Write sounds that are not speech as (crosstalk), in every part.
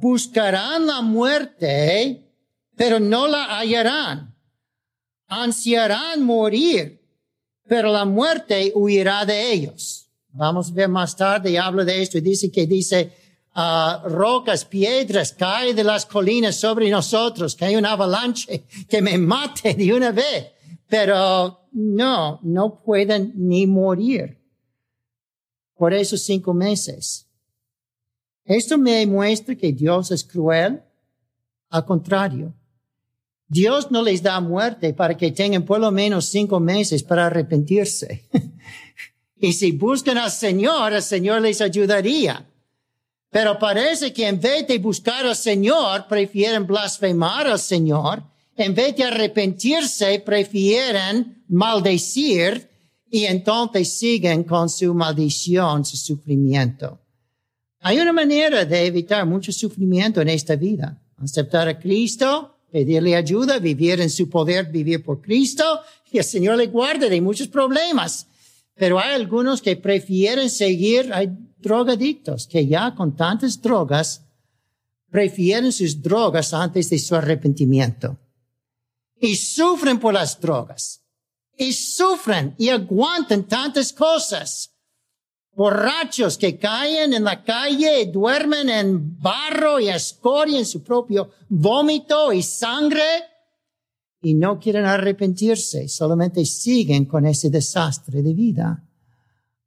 buscarán la muerte, pero no la hallarán. Ansiarán morir, pero la muerte huirá de ellos. Vamos a ver más tarde, habla de esto y dice que dice, uh, rocas, piedras caen de las colinas sobre nosotros, que hay una avalanche que me mate de una vez. Pero no, no pueden ni morir por esos cinco meses. Esto me muestra que Dios es cruel. Al contrario, Dios no les da muerte para que tengan por lo menos cinco meses para arrepentirse. (laughs) y si buscan al Señor, el Señor les ayudaría. Pero parece que en vez de buscar al Señor, prefieren blasfemar al Señor. En vez de arrepentirse, prefieren maldecir y entonces siguen con su maldición, su sufrimiento. Hay una manera de evitar mucho sufrimiento en esta vida. Aceptar a Cristo, pedirle ayuda, vivir en su poder, vivir por Cristo, y el Señor le guarda de muchos problemas. Pero hay algunos que prefieren seguir, hay drogadictos que ya con tantas drogas, prefieren sus drogas antes de su arrepentimiento. Y sufren por las drogas. Y sufren y aguantan tantas cosas borrachos que caen en la calle y duermen en barro y escoria en su propio vómito y sangre y no quieren arrepentirse, solamente siguen con ese desastre de vida.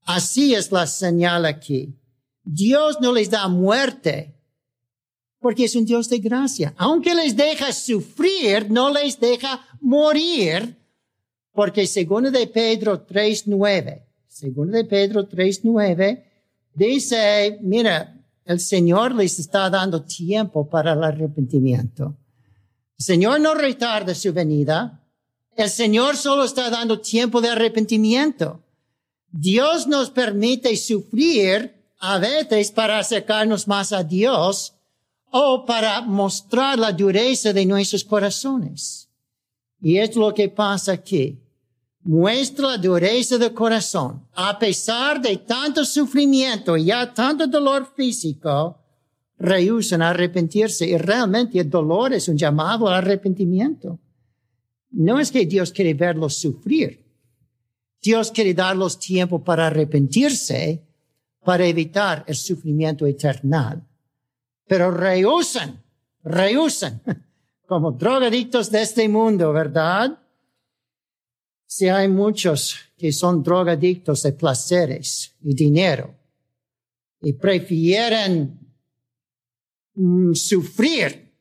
Así es la señal aquí. Dios no les da muerte porque es un Dios de gracia. Aunque les deja sufrir, no les deja morir porque según de Pedro 3.9, Segundo de Pedro 3.9, dice, mira, el Señor les está dando tiempo para el arrepentimiento. El Señor no retarda su venida. El Señor solo está dando tiempo de arrepentimiento. Dios nos permite sufrir a veces para acercarnos más a Dios o para mostrar la dureza de nuestros corazones. Y es lo que pasa aquí muestra la dureza del corazón. A pesar de tanto sufrimiento y ya tanto dolor físico, rehusan arrepentirse y realmente el dolor es un llamado al arrepentimiento. No es que Dios quiere verlos sufrir. Dios quiere darlos tiempo para arrepentirse, para evitar el sufrimiento eterno. Pero rehusan, rehusan, (laughs) como drogadictos de este mundo, ¿verdad? Si hay muchos que son drogadictos de placeres y dinero y prefieren mm, sufrir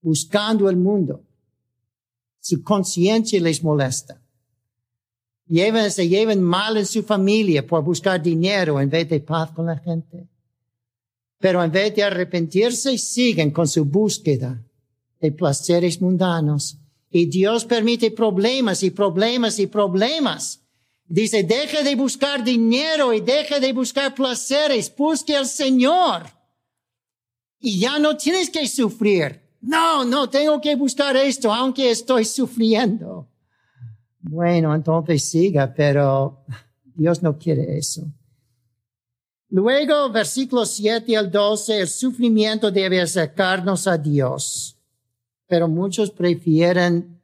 buscando el mundo. Su conciencia les molesta. Llevan, se llevan mal en su familia por buscar dinero en vez de paz con la gente. Pero en vez de arrepentirse, siguen con su búsqueda de placeres mundanos y Dios permite problemas y problemas y problemas. Dice, deja de buscar dinero y deja de buscar placeres, busque al Señor. Y ya no tienes que sufrir. No, no, tengo que buscar esto, aunque estoy sufriendo. Bueno, entonces siga, pero Dios no quiere eso. Luego, versículos 7 al 12, el sufrimiento debe acercarnos a Dios pero muchos prefieren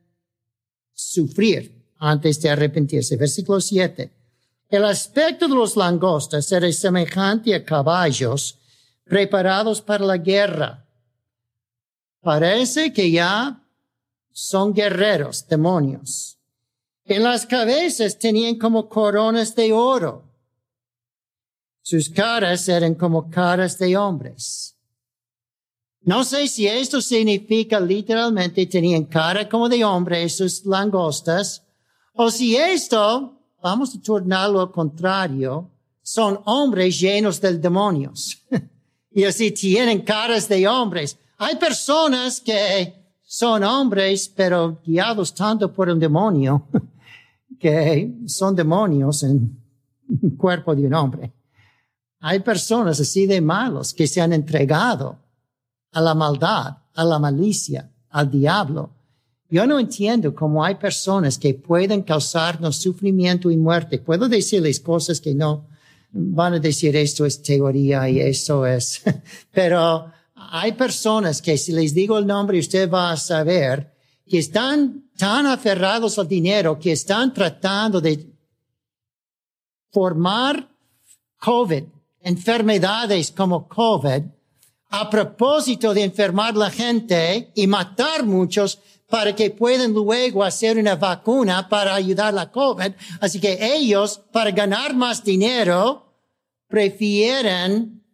sufrir antes de arrepentirse. Versículo 7. El aspecto de los langostas era semejante a caballos preparados para la guerra. Parece que ya son guerreros, demonios. En las cabezas tenían como coronas de oro. Sus caras eran como caras de hombres. No sé si esto significa literalmente tenían cara como de hombre esos langostas, o si esto, vamos a tornarlo al contrario, son hombres llenos de demonios. (laughs) y así tienen caras de hombres. Hay personas que son hombres, pero guiados tanto por un demonio, (laughs) que son demonios en el (laughs) cuerpo de un hombre. Hay personas así de malos que se han entregado a la maldad, a la malicia, al diablo. Yo no entiendo cómo hay personas que pueden causarnos sufrimiento y muerte. Puedo decirles cosas que no van a decir esto es teoría y eso es, (laughs) pero hay personas que si les digo el nombre usted va a saber que están tan aferrados al dinero que están tratando de formar COVID, enfermedades como COVID, a propósito de enfermar la gente y matar muchos para que puedan luego hacer una vacuna para ayudar la COVID. Así que ellos, para ganar más dinero, prefieren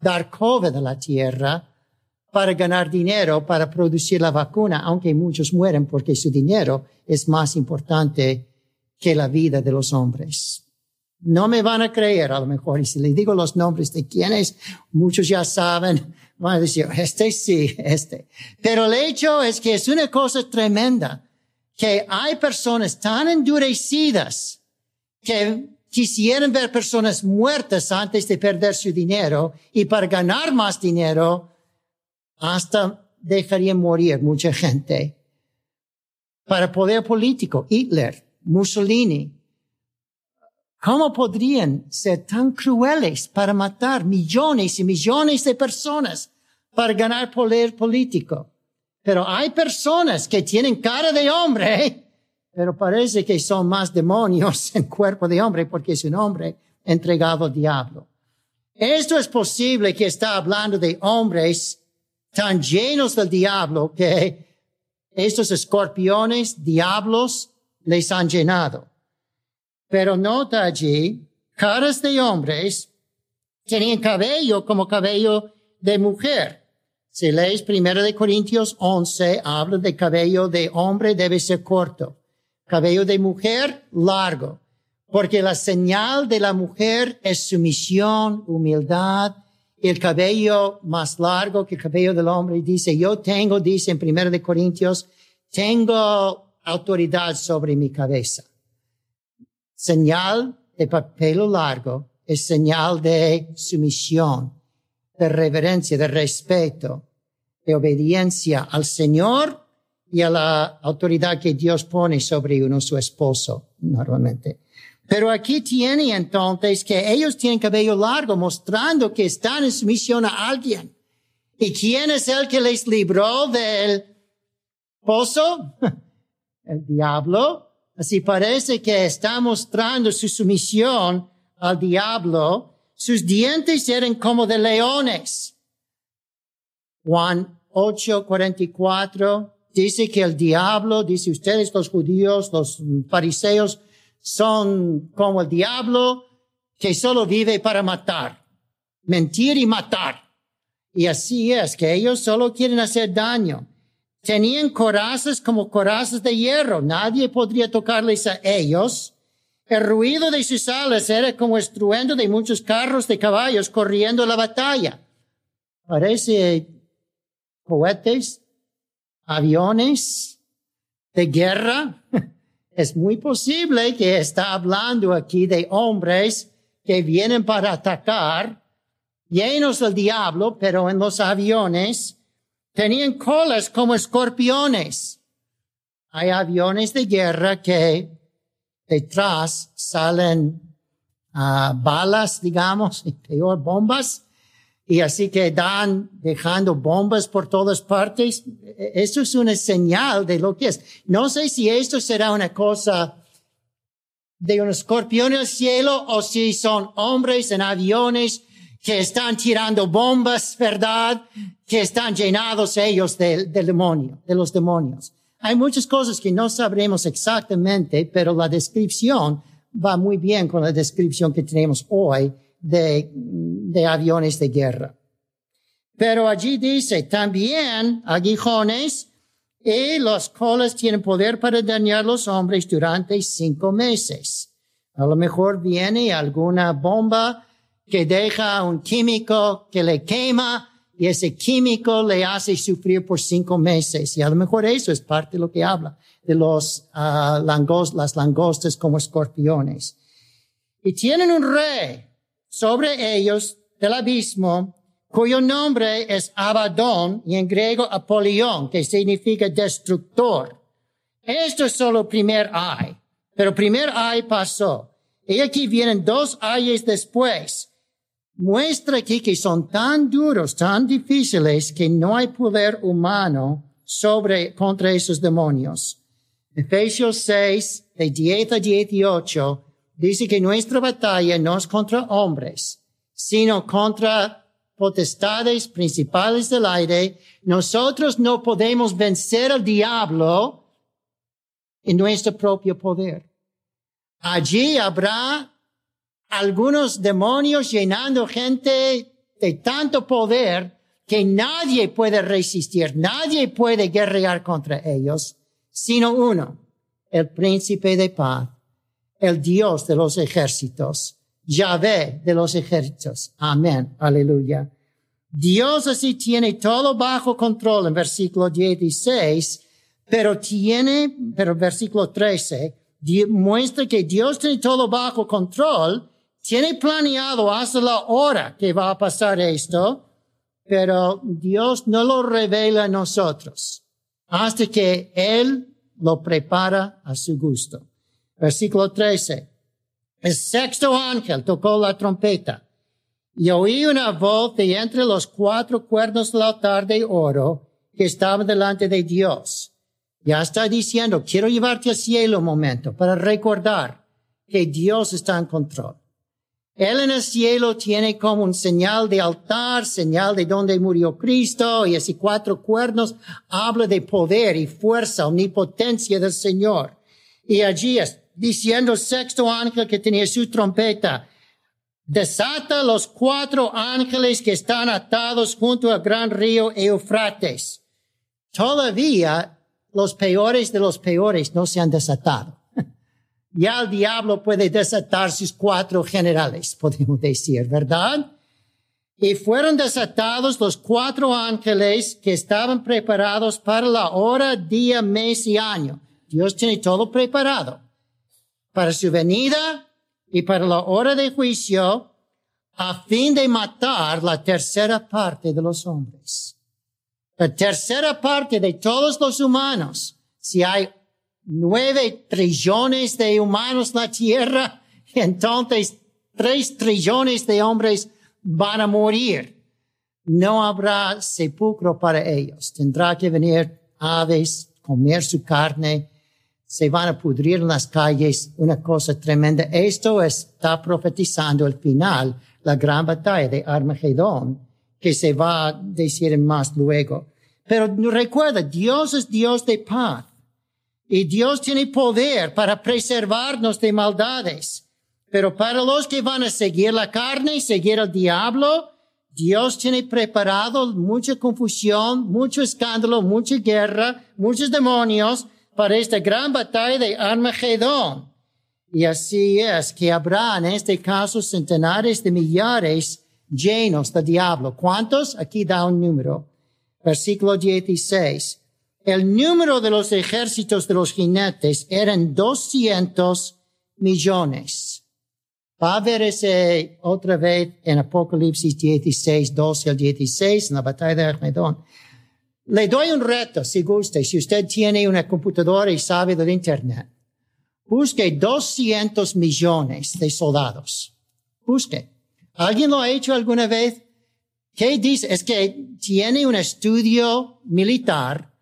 dar COVID a la tierra para ganar dinero, para producir la vacuna, aunque muchos mueren porque su dinero es más importante que la vida de los hombres. No me van a creer a lo mejor, y si les digo los nombres de quienes, muchos ya saben, van a decir, este sí, este. Pero el hecho es que es una cosa tremenda, que hay personas tan endurecidas que quisieran ver personas muertas antes de perder su dinero y para ganar más dinero, hasta dejarían morir mucha gente. Para poder político, Hitler, Mussolini, ¿cómo podrían ser tan crueles para matar millones y millones de personas para ganar poder político? Pero hay personas que tienen cara de hombre pero parece que son más demonios (laughs) en cuerpo de hombre porque es un hombre entregado al diablo. Esto es posible que está hablando de hombres tan llenos del diablo que estos escorpiones, diablos, les han llenado. Pero nota allí, caras de hombres tenían cabello como cabello de mujer. Si lees primero de Corintios 11, habla de cabello de hombre debe ser corto cabello de mujer largo, porque la señal de la mujer es sumisión, humildad, el cabello más largo que el cabello del hombre. Dice, yo tengo, dice en 1 de Corintios, tengo autoridad sobre mi cabeza. Señal de pelo largo es señal de sumisión, de reverencia, de respeto, de obediencia al Señor y a la autoridad que Dios pone sobre uno, su esposo, normalmente. Pero aquí tiene entonces que ellos tienen cabello largo, mostrando que están en sumisión a alguien. ¿Y quién es el que les libró del pozo? (laughs) El diablo. Así parece que está mostrando su sumisión al diablo. Sus dientes eran como de leones. Juan 8, 44 dice que el diablo, dice ustedes los judíos, los fariseos, son como el diablo que solo vive para matar, mentir y matar. Y así es, que ellos solo quieren hacer daño. Tenían corazas como corazas de hierro, nadie podría tocarles a ellos. El ruido de sus alas era como estruendo de muchos carros de caballos corriendo la batalla. Parece cohetes aviones de guerra. (laughs) Es muy posible que está hablando aquí de hombres que vienen para atacar, llenos del diablo, pero en los aviones tenían colas como escorpiones. Hay aviones de guerra que detrás salen ah, balas, digamos, y (laughs) peor bombas, y así que dan dejando bombas por todas partes. Eso es una señal de lo que es. No sé si esto será una cosa de un escorpión en el cielo o si son hombres en aviones que están tirando bombas, ¿verdad? Que están llenados ellos del, demonio, de los demonios. Hay muchas cosas que no sabremos exactamente, pero la descripción va muy bien con la descripción que tenemos hoy de, aviones de guerra. Pero allí dice también aguijones y los colas tienen poder para dañar los hombres durante cinco meses. A lo mejor viene alguna bomba que deja un químico que le quema y ese químico le hace sufrir por cinco meses. Y a lo mejor eso es parte de lo que habla de los uh, langos, las langostas como escorpiones. Y tienen un rey sobre ellos del abismo cuyo nombre es Abadón y en griego Apolión, que significa destructor. Esto es solo primer ay, pero primer ay pasó. Y aquí vienen dos ayes después muestra aquí que son tan duros, tan difíciles, que no hay poder humano sobre, contra esos demonios. Efesios 6, de 10 a 18, dice que nuestra batalla no es contra hombres, sino contra potestades principales del aire. Nosotros no podemos vencer al diablo en nuestro propio poder. Allí habrá algunos demonios llenando gente de tanto poder que nadie puede resistir, nadie puede guerrear contra ellos, sino uno, el príncipe de paz, el Dios de los ejércitos, Yahvé de los ejércitos. Amén. Aleluya. Dios así tiene todo bajo control en versículo 16, pero tiene, pero versículo 13, muestra que Dios tiene todo bajo control, tiene planeado hasta la hora que va a pasar esto, pero Dios no lo revela a nosotros hasta que Él lo prepara a su gusto. Versículo 13. El sexto ángel tocó la trompeta y oí una voz de entre los cuatro cuernos del altar de oro que estaba delante de Dios. Ya está diciendo, quiero llevarte al cielo un momento para recordar que Dios está en control. Él en el cielo tiene como un señal de altar, señal de donde murió Cristo, y así cuatro cuernos habla de poder y fuerza, omnipotencia del Señor. Y allí es diciendo el sexto ángel que tenía su trompeta, desata los cuatro ángeles que están atados junto al gran río Eufrates. Todavía los peores de los peores no se han desatado ya el diablo puede desatar sus cuatro generales, (laughs) podemos decir, ¿verdad? Y fueron desatados los cuatro ángeles que estaban preparados para la hora, día, mes y año. Dios tiene todo preparado para su venida y para la hora de juicio a fin de matar la tercera parte de los hombres. La tercera parte de todos los humanos. Si hay nueve trillones de humanos en la tierra, (laughs) entonces tres trillones de hombres van a morir. No habrá sepulcro para ellos. Tendrá que venir aves, comer su carne, se van a pudrir en las calles, una cosa tremenda. Esto está profetizando el final, la gran batalla de Armagedón, que se va a decir más luego. Pero recuerda, Dios es Dios de paz. Y Dios tiene poder para preservarnos de maldades. Pero para los que van a seguir la carne y seguir al diablo, Dios tiene preparado mucha confusión, mucho escándalo, mucha guerra, muchos demonios para esta gran batalla de Armagedón. Y así es que habrá en este caso centenares de millares llenos de diablo. ¿Cuántos? Aquí da un número. Versículo 16 el número de los ejércitos de los jinetes eran 200 millones. Va a ver ese otra vez en Apocalipsis 16, 12 al 16, en la batalla de Armedón. Le doy un reto, si gusta, si usted tiene una computadora y sabe del Internet. Busque 200 millones de soldados. Busque. ¿Alguien lo ha hecho alguna vez? ¿Qué dice? Es que tiene un estudio militar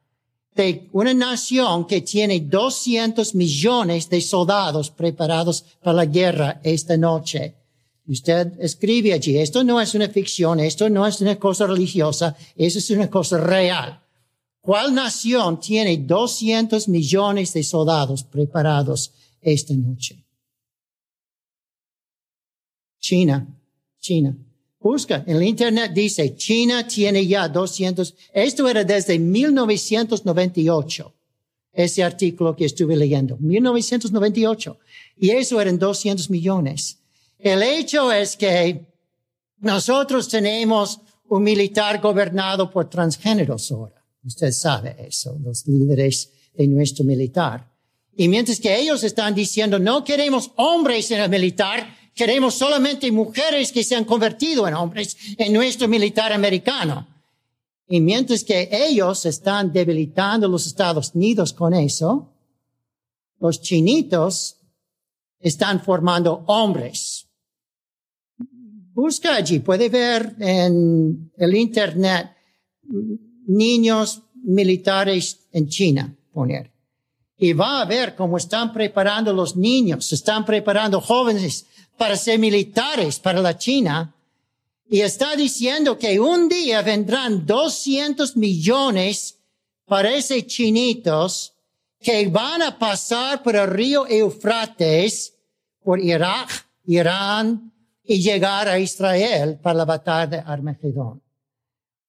de una nación que tiene 200 millones de soldados preparados para la guerra esta noche. Usted escribe allí, esto no es una ficción, esto no es una cosa religiosa, eso es una cosa real. ¿Cuál nación tiene 200 millones de soldados preparados esta noche? China, China. Busca, en el Internet dice, China tiene ya 200, esto era desde 1998, ese artículo que estuve leyendo, 1998, y eso eran 200 millones. El hecho es que Nosotros tenemos un militar gobernado por transgéneros ahora. Usted sabe eso, los líderes de nuestro militar. Y mientras que ellos están diciendo, no queremos hombres en el militar, queremos solamente mujeres que se han convertido en hombres en nuestro militar americano. Y mientras que ellos están debilitando los Estados Unidos con eso, los chinitos están formando hombres. Busca allí, puede ver en el Internet niños militares en China, poner. Y va a ver cómo están preparando los niños, están preparando jóvenes para ser militares para la China. Y está diciendo que un día vendrán 200 millones, parece chinitos, que van a pasar por el río Eufrates, por Irak, Irán, y llegar a Israel para la batalla de Armagedón.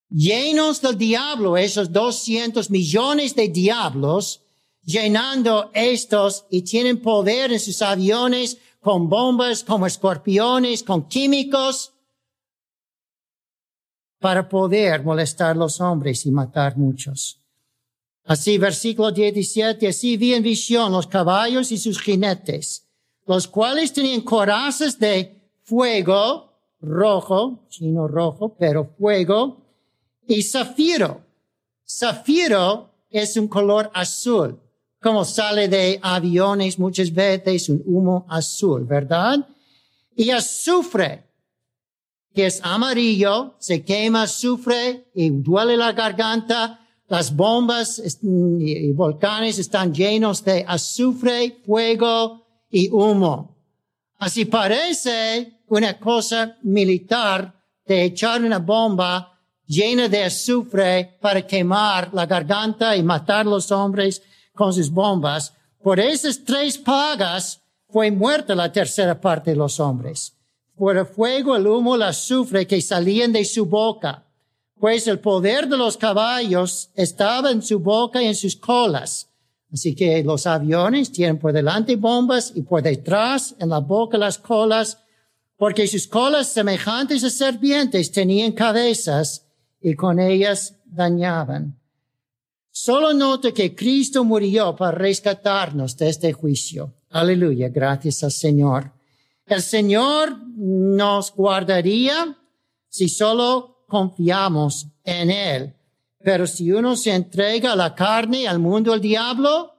Llenos del diablo, esos 200 millones de diablos, llenando estos y tienen poder en sus aviones con bombas, como escorpiones, con químicos, para poder molestar a los hombres y matar muchos. Así, versículo 17, así vi en visión los caballos y sus jinetes, los cuales tenían corazas de fuego rojo, chino rojo, pero fuego, y zafiro. Zafiro es un color azul, como sale de aviones muchas veces, un humo azul, ¿verdad? Y azufre, que es amarillo, se quema azufre y duele la garganta. Las bombas y volcanes están llenos de azufre, fuego y humo. Así parece una cosa militar de echar una bomba llena de azufre para quemar la garganta y matar los hombres con sus bombas. Por esas tres pagas fue muerta la tercera parte de los hombres por el fuego, el humo, el azufre que salían de su boca, pues el poder de los caballos estaba en su boca y en sus colas. Así que los aviones tienen por delante bombas y por detrás en la boca las colas, porque sus colas semejantes a serpientes tenían cabezas y con ellas dañaban. Solo nota que Cristo murió para rescatarnos de este juicio. Aleluya, gracias al Señor. El Señor nos guardaría si solo confiamos en Él. Pero si uno se entrega a la carne, al mundo, al diablo,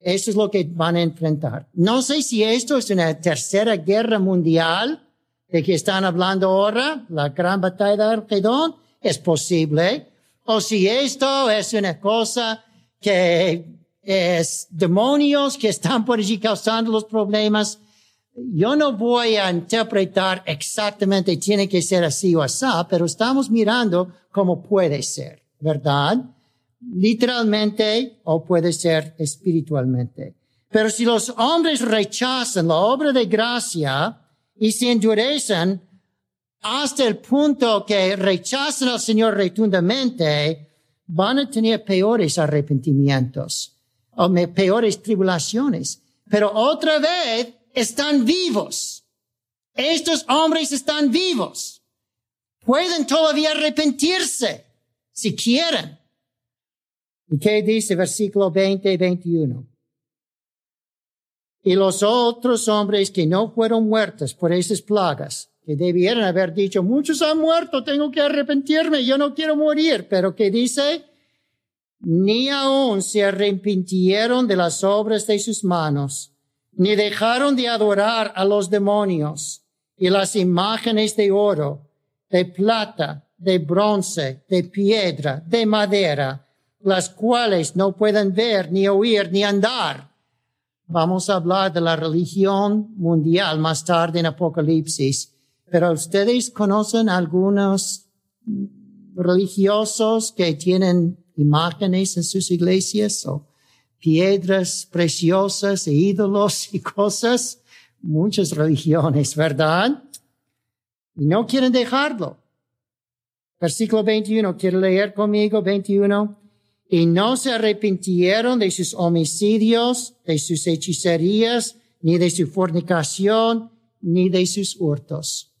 eso es lo que van a enfrentar. No sé si esto es una tercera guerra mundial de que están hablando ahora, la gran batalla de Armagedón, es posible. O si esto es una cosa que es demonios que están por allí causando los problemas, yo no voy a interpretar exactamente tiene que ser así o así, pero estamos mirando cómo puede ser, ¿verdad? Literalmente o puede ser espiritualmente. Pero si los hombres rechazan la obra de gracia y se endurecen hasta el punto que rechazan al Señor rotundamente, van a tener peores arrepentimientos o peores tribulaciones. Pero otra vez, están vivos. Estos hombres están vivos. Pueden todavía arrepentirse si quieren. ¿Y qué dice versículo 20 y 21? Y los otros hombres que no fueron muertos por esas plagas, que debieran haber dicho, muchos han muerto, tengo que arrepentirme, yo no quiero morir, pero que dice, ni aún se arrepintieron de las obras de sus manos ni dejaron de adorar a los demonios y las imágenes de oro, de plata, de bronce, de piedra, de madera, las cuales no pueden ver, ni oír, ni andar. Vamos a hablar de la religión mundial más tarde en Apocalipsis, pero ustedes conocen algunos religiosos que tienen imágenes en sus iglesias o piedras preciosas e ídolos y cosas, muchas religiones, ¿verdad? Y no quieren dejarlo. Versículo 21, quiero leer conmigo 21. Y no se arrepintieron de sus homicidios, de sus hechicerías, ni de su fornicación, ni de sus hurtos.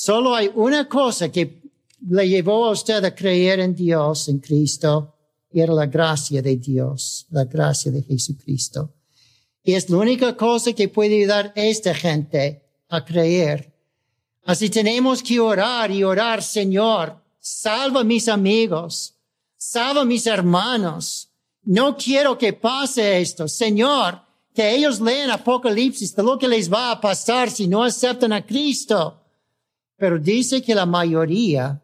Solo hay una cosa que le llevó a usted a creer en Dios, en Cristo, y era la gracia de Dios, la gracia de Jesucristo. Y es la única cosa que puede ayudar a esta gente a creer. Así tenemos que orar y orar, Señor, salva a mis amigos, salva a mis hermanos. No quiero que pase esto. Señor, que ellos lean Apocalipsis de lo que les va a pasar si no aceptan a Cristo. Pero dice que la mayoría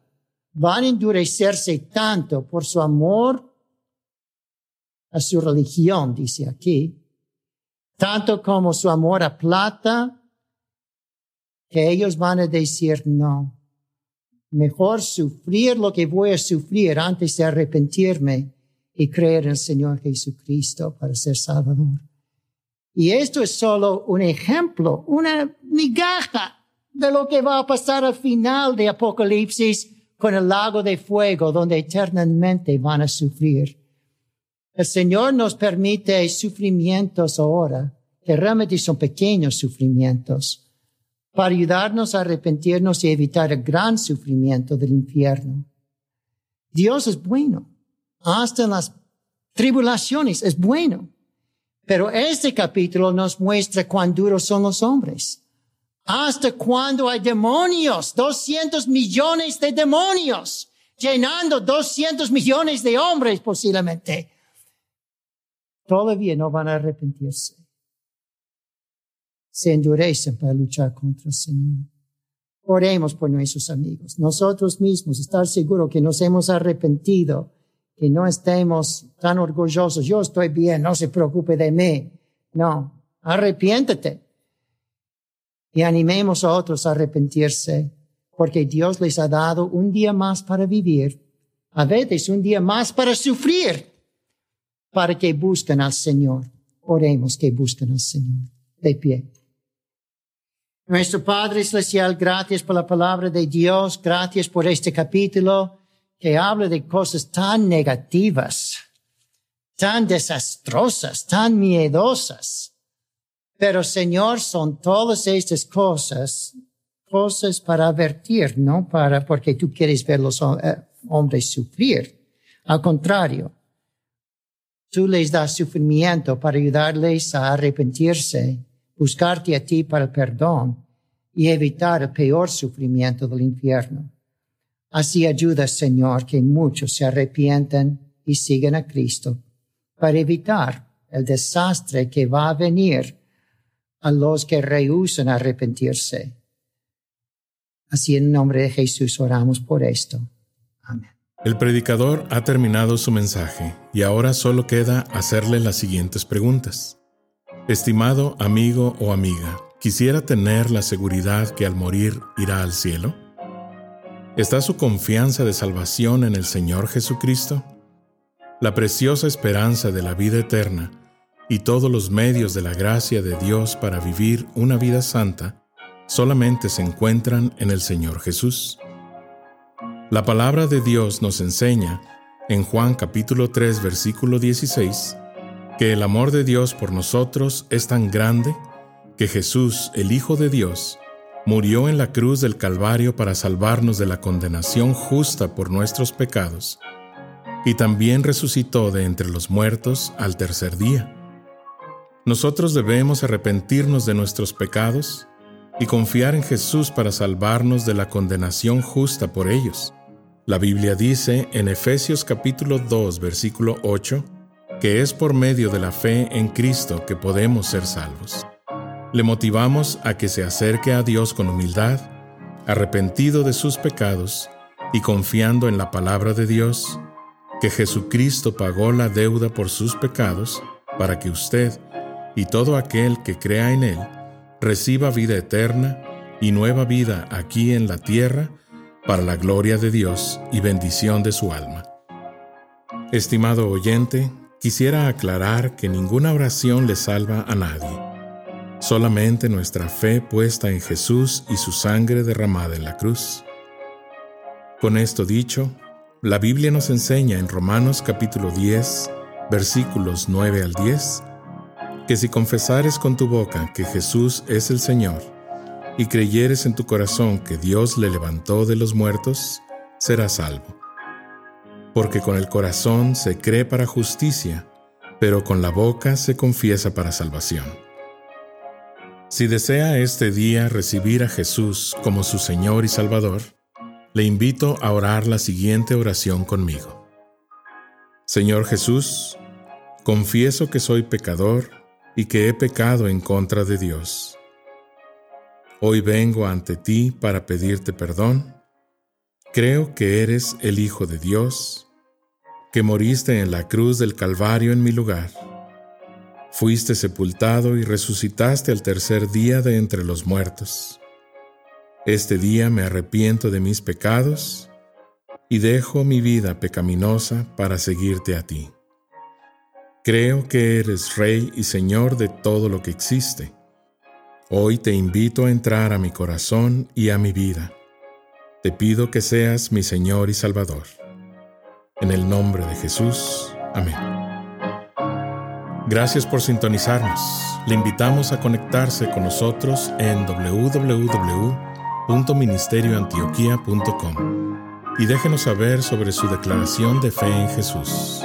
van a endurecerse tanto por su amor a su religión, dice aquí, tanto como su amor a plata, que ellos van a decir no. Mejor sufrir lo que voy a sufrir antes de arrepentirme y creer en el Señor Jesucristo para ser Salvador. Y esto es solo un ejemplo, una migaja de lo que va a pasar al final de Apocalipsis con el lago de fuego donde eternamente van a sufrir. El Señor nos permite sufrimientos ahora, que realmente son pequeños sufrimientos, para ayudarnos a arrepentirnos y evitar el gran sufrimiento del infierno. Dios es bueno, hasta en las tribulaciones es bueno. Pero este capítulo nos muestra cuán duros son los hombres. ¿Hasta cuándo hay demonios? 200 millones de demonios llenando 200 millones de hombres posiblemente. Todavía no van a arrepentirse. Se endurecen para luchar contra el Señor. Oremos por nuestros amigos. Nosotros mismos, estar seguros que nos hemos arrepentido, que no estemos tan orgullosos. Yo estoy bien, no se preocupe de mí. No, arrepiéntete y animemos a otros a arrepentirse, porque Dios les ha dado un día más para vivir, a veces un día más para sufrir, para que busquen al Señor. Oremos que busquen al Señor. De pie. Nuestro Padre Celestial, gracias por la palabra de Dios, gracias por este capítulo que habla de cosas tan negativas, tan desastrosas, tan miedosas. Pero Señor, son todas estas cosas, cosas para advertir, no para porque tú quieres ver los eh, hombres sufrir. Al contrario, tú les das sufrimiento para ayudarles a arrepentirse, buscarte a ti para el perdón y evitar el peor sufrimiento del infierno. Así ayuda, Señor, que muchos se arrepientan y sigan a Cristo para evitar el desastre que va a venir a los que rehusan arrepentirse. Así en nombre de Jesús oramos por esto. Amén. El predicador ha terminado su mensaje y ahora solo queda hacerle las siguientes preguntas. Estimado amigo o amiga, ¿quisiera tener la seguridad que al morir irá al cielo? ¿Está su confianza de salvación en el Señor Jesucristo? La preciosa esperanza de la vida eterna y todos los medios de la gracia de Dios para vivir una vida santa solamente se encuentran en el Señor Jesús. La palabra de Dios nos enseña, en Juan capítulo 3 versículo 16, que el amor de Dios por nosotros es tan grande que Jesús, el Hijo de Dios, murió en la cruz del Calvario para salvarnos de la condenación justa por nuestros pecados, y también resucitó de entre los muertos al tercer día nosotros debemos arrepentirnos de nuestros pecados y confiar en Jesús para salvarnos de la condenación justa por ellos. La Biblia dice en Efesios capítulo 2 versículo 8 que es por medio de la fe en Cristo que podemos ser salvos. Le motivamos a que se acerque a Dios con humildad, arrepentido de sus pecados y confiando en la palabra de Dios, que Jesucristo pagó la deuda por sus pecados para que usted y todo aquel que crea en Él reciba vida eterna y nueva vida aquí en la tierra para la gloria de Dios y bendición de su alma. Estimado oyente, quisiera aclarar que ninguna oración le salva a nadie, solamente nuestra fe puesta en Jesús y su sangre derramada en la cruz. Con esto dicho, la Biblia nos enseña en Romanos capítulo 10, versículos 9 al 10, que si confesares con tu boca que Jesús es el Señor, y creyeres en tu corazón que Dios le levantó de los muertos, serás salvo. Porque con el corazón se cree para justicia, pero con la boca se confiesa para salvación. Si desea este día recibir a Jesús como su Señor y Salvador, le invito a orar la siguiente oración conmigo. Señor Jesús, confieso que soy pecador y que he pecado en contra de Dios. Hoy vengo ante ti para pedirte perdón. Creo que eres el Hijo de Dios, que moriste en la cruz del Calvario en mi lugar. Fuiste sepultado y resucitaste al tercer día de entre los muertos. Este día me arrepiento de mis pecados y dejo mi vida pecaminosa para seguirte a ti. Creo que eres Rey y Señor de todo lo que existe Hoy te invito a entrar a mi corazón y a mi vida. Te pido que seas mi Señor y Salvador. En el nombre de Jesús. Amén. Gracias por sintonizarnos. Le invitamos a conectarse con nosotros en www.ministerioantioquia.com y déjenos saber sobre su declaración de fe en Jesús.